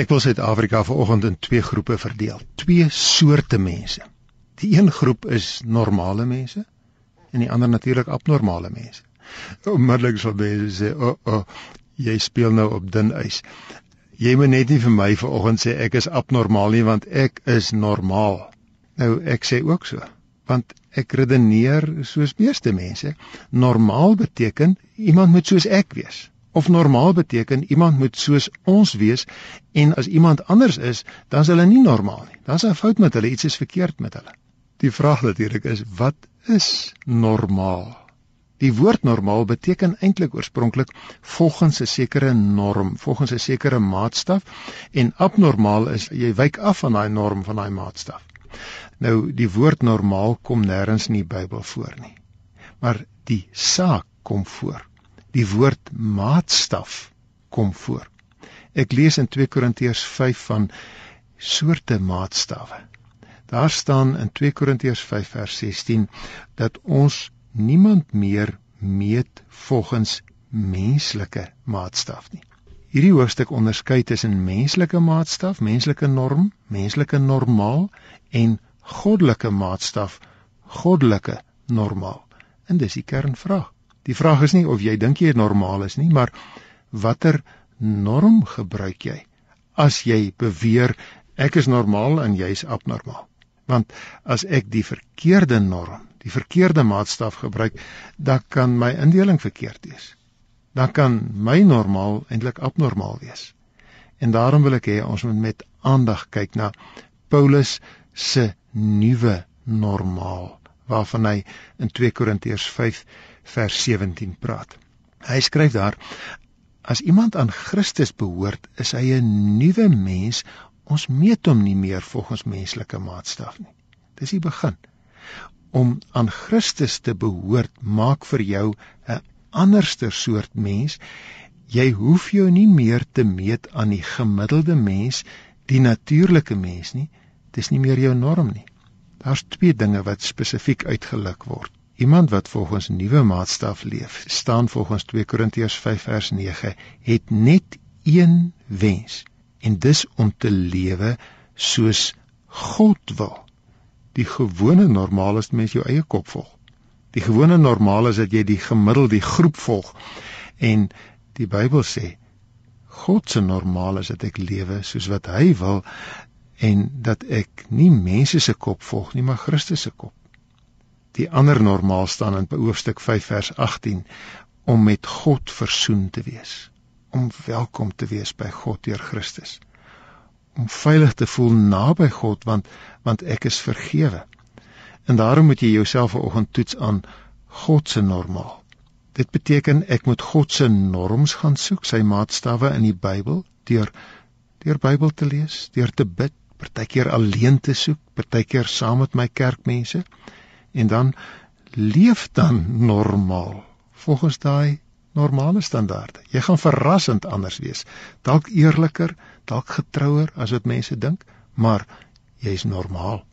Ek wil Suid-Afrika vanoggend in twee groepe verdeel. Twee soorte mense. Die een groep is normale mense en die ander natuurlik abnormale mense. Onmiddellik sal mense sê, "O, oh, oh, jy speel nou op dun ys." Jy moet net nie vir my vanoggend sê ek is abnormaal nie want ek is normaal. Nou ek sê ook so, want ek redeneer soos meeste mense. Normaal beteken iemand moet soos ek wees of normaal beteken iemand moet soos ons wees en as iemand anders is, dan is hulle nie normaal nie. Dan is 'n fout met hulle, iets is verkeerd met hulle. Die vraag natuurlik is wat is normaal? Die woord normaal beteken eintlik oorspronklik volgens 'n sekere norm, volgens 'n sekere maatstaf en abnormaal is jy wyk af van daai norm van daai maatstaf. Nou die woord normaal kom nêrens in die Bybel voor nie. Maar die saak kom voor die woord maatstaf kom voor. Ek lees in 2 Korintiërs 5 van soorte maatstawwe. Daar staan in 2 Korintiërs 5 vers 16 dat ons niemand meer meet volgens menslike maatstaf nie. Hierdie hoofstuk onderskei tussen menslike maatstaf, menslike norm, menslike normaal en goddelike maatstaf, goddelike normaal. En dis die kernvraag. Die vraag is nie of jy dink jy normaal is nie, maar watter norm gebruik jy as jy beweer ek is normaal en jy's abnormaal? Want as ek die verkeerde norm, die verkeerde maatstaf gebruik, dan kan my indeling verkeerd wees. Dan kan my normaal eintlik abnormaal wees. En daarom wil ek hê ons moet met aandag kyk na Paulus se nuwe normaal waarvan hy in 2 Korintiërs vers 17 praat. Hy skryf daar: As iemand aan Christus behoort, is hy 'n nuwe mens. Ons meet hom nie meer volgens menslike maatstaf nie. Dis die begin. Om aan Christus te behoort maak vir jou 'n anderster soort mens. Jy hoef jou nie meer te meet aan die gemiddelde mens, die natuurlike mens nie. Dis nie meer jou norm nie. Daar's twee dinge wat spesifiek uitgeluk word. Iemand wat volgens nuwe maatstaf leef, staan volgens 2 Korintiërs 5 vers 9, het net een wens en dis om te lewe soos God wil. Die gewone normaal is mens jou eie kop volg. Die gewone normaal is dat jy die gemiddelde die groep volg. En die Bybel sê God se normaal is dat ek lewe soos wat hy wil en dat ek nie mense se kop volg nie, maar Christus se kop die ander normaal staan in hoofstuk 5 vers 18 om met God versoen te wees om welkom te wees by God deur Christus om veilig te voel naby God want want ek is vergewe. En daarom moet jy jouself vanoggend toets aan God se normaal. Dit beteken ek moet God se norms gaan soek sy maatstawwe in die Bybel deur deur Bybel te lees deur te bid partykeer alleen te soek partykeer saam met my kerkmense en dan leef dan normaal volgens daai normale standaarde. Jy gaan verrassend anders wees. Dalk eerliker, dalk getrouer as wat mense dink, maar jy's normaal.